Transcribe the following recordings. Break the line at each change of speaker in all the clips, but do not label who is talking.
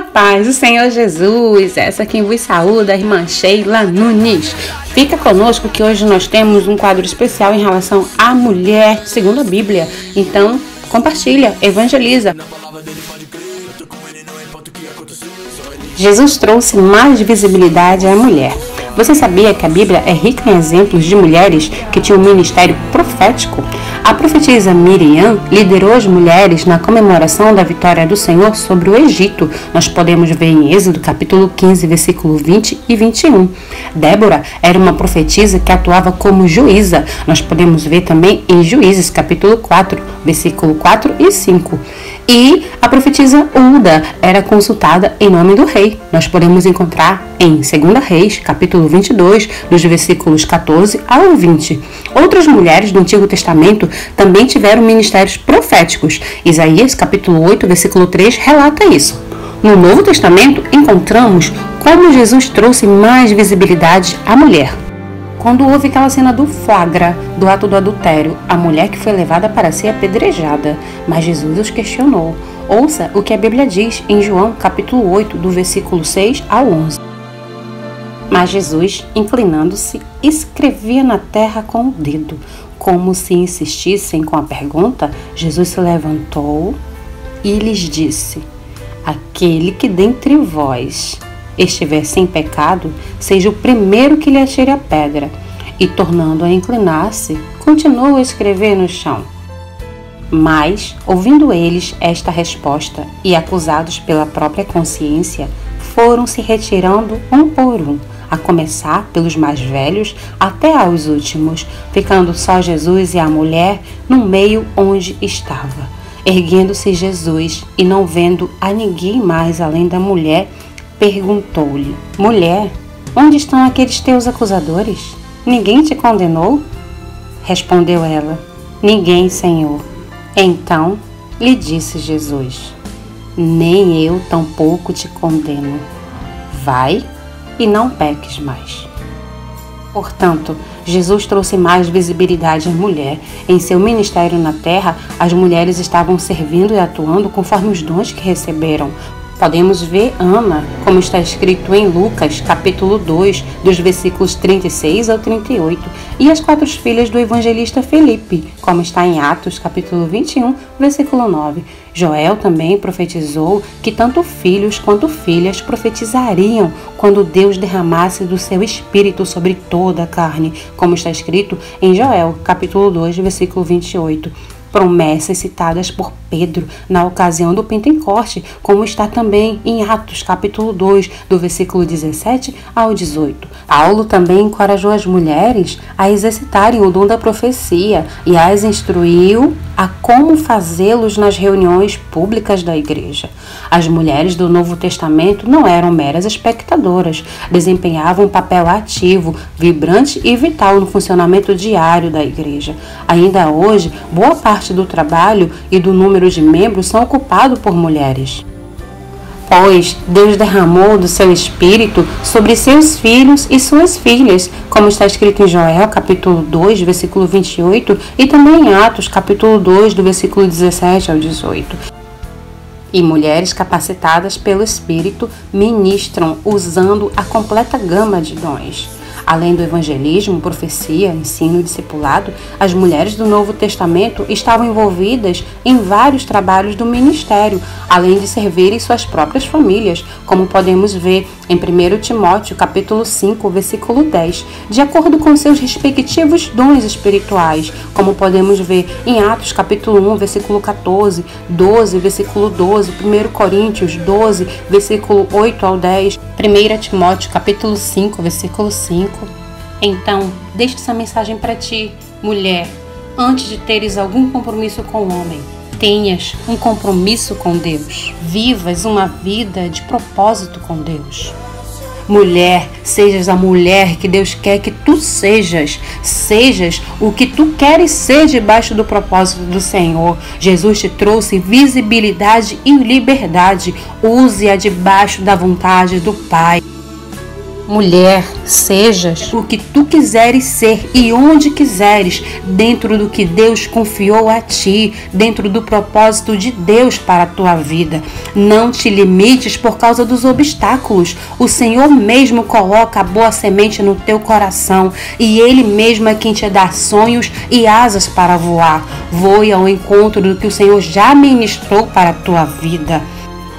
Paz do Senhor Jesus, essa quem vos saúda, a irmã Sheila Nunes. Fica conosco que hoje nós temos um quadro especial em relação à mulher, segundo a Bíblia. Então, compartilha, evangeliza. Jesus trouxe mais visibilidade à mulher. Você sabia que a Bíblia é rica em exemplos de mulheres que tinham um ministério profético? A profetisa Miriam liderou as mulheres na comemoração da vitória do Senhor sobre o Egito. Nós podemos ver em Êxodo capítulo 15, versículo 20 e 21. Débora era uma profetisa que atuava como juíza. Nós podemos ver também em Juízes capítulo 4, versículo 4 e 5. E a profetisa Ulda era consultada em nome do rei. Nós podemos encontrar em 2 Reis, capítulo 22, dos versículos 14 ao 20. Outras mulheres do Antigo Testamento também tiveram ministérios proféticos. Isaías, capítulo 8, versículo 3, relata isso. No Novo Testamento, encontramos como Jesus trouxe mais visibilidade à mulher. Quando houve aquela cena do flagra, do ato do adultério, a mulher que foi levada para ser apedrejada, mas Jesus os questionou. Ouça o que a Bíblia diz em João capítulo 8, do versículo 6 ao 11. Mas Jesus, inclinando-se, escrevia na terra com o dedo. Como se insistissem com a pergunta, Jesus se levantou e lhes disse: Aquele que dentre vós estiver sem pecado, seja o primeiro que lhe atire a pedra. E tornando a inclinar-se, continuou a escrever no chão. Mas, ouvindo eles esta resposta e acusados pela própria consciência, foram se retirando um por um, a começar pelos mais velhos até aos últimos, ficando só Jesus e a mulher no meio onde estava. Erguendo-se Jesus e não vendo a ninguém mais além da mulher, perguntou-lhe: Mulher, onde estão aqueles teus acusadores? Ninguém te condenou? Respondeu ela: Ninguém, Senhor. Então lhe disse Jesus: Nem eu tampouco te condeno. Vai e não peques mais. Portanto, Jesus trouxe mais visibilidade à mulher. Em seu ministério na terra, as mulheres estavam servindo e atuando conforme os dons que receberam, Podemos ver Ana, como está escrito em Lucas, capítulo 2, dos versículos 36 ao 38, e as quatro filhas do evangelista Felipe, como está em Atos, capítulo 21, versículo 9. Joel também profetizou que tanto filhos quanto filhas profetizariam quando Deus derramasse do seu espírito sobre toda a carne, como está escrito em Joel, capítulo 2, versículo 28 promessas citadas por Pedro na ocasião do Pentecoste, como está também em Atos capítulo 2, do versículo 17 ao 18. Paulo também encorajou as mulheres a exercitarem o dom da profecia e as instruiu a como fazê-los nas reuniões públicas da igreja. As mulheres do Novo Testamento não eram meras espectadoras, desempenhavam um papel ativo, vibrante e vital no funcionamento diário da igreja. Ainda hoje, boa parte do trabalho e do número de membros são ocupados por mulheres pois Deus derramou do seu espírito sobre seus filhos e suas filhas, como está escrito em Joel, capítulo 2, versículo 28, e também em Atos, capítulo 2, do versículo 17 ao 18. E mulheres capacitadas pelo Espírito ministram usando a completa gama de dons. Além do evangelismo, profecia, ensino e discipulado, as mulheres do Novo Testamento estavam envolvidas em vários trabalhos do ministério, além de servirem suas próprias famílias, como podemos ver em 1 Timóteo capítulo 5, versículo 10, de acordo com seus respectivos dons espirituais, como podemos ver em Atos capítulo 1, versículo 14, 12, versículo 12, 1 Coríntios 12, versículo 8 ao 10, 1 Timóteo capítulo 5, versículo 5, então, deixo essa mensagem para ti, mulher, antes de teres algum compromisso com o homem. Tenhas um compromisso com Deus. Vivas uma vida de propósito com Deus. Mulher, sejas a mulher que Deus quer que tu sejas. Sejas o que tu queres ser debaixo do propósito do Senhor. Jesus te trouxe visibilidade e liberdade. Use-a debaixo da vontade do Pai. Mulher, sejas o que tu quiseres ser e onde quiseres, dentro do que Deus confiou a ti, dentro do propósito de Deus para a tua vida. Não te limites por causa dos obstáculos. O Senhor mesmo coloca a boa semente no teu coração e Ele mesmo é quem te dá sonhos e asas para voar. Voe ao encontro do que o Senhor já ministrou para a tua vida.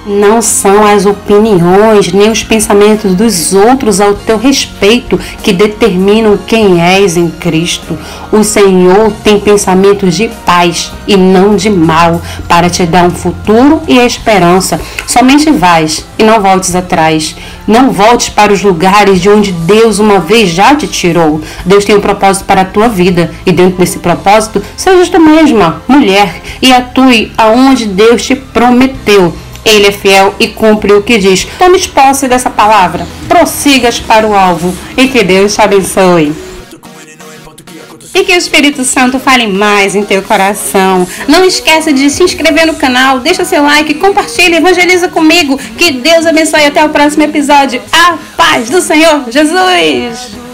Não são as opiniões nem os pensamentos dos outros ao teu respeito que determinam quem és em Cristo. O Senhor tem pensamentos de paz e não de mal, para te dar um futuro e esperança. Somente vais e não voltes atrás. Não voltes para os lugares de onde Deus uma vez já te tirou. Deus tem um propósito para a tua vida e dentro desse propósito, seja tu mesma, mulher, e atue aonde Deus te prometeu. Ele é fiel e cumpre o que diz. Tome posse dessa palavra, prossigas para o alvo e que Deus te abençoe. E que o Espírito Santo fale mais em teu coração. Não esqueça de se inscrever no canal, deixa seu like, compartilha, evangeliza comigo. Que Deus abençoe até o próximo episódio. A paz do Senhor Jesus!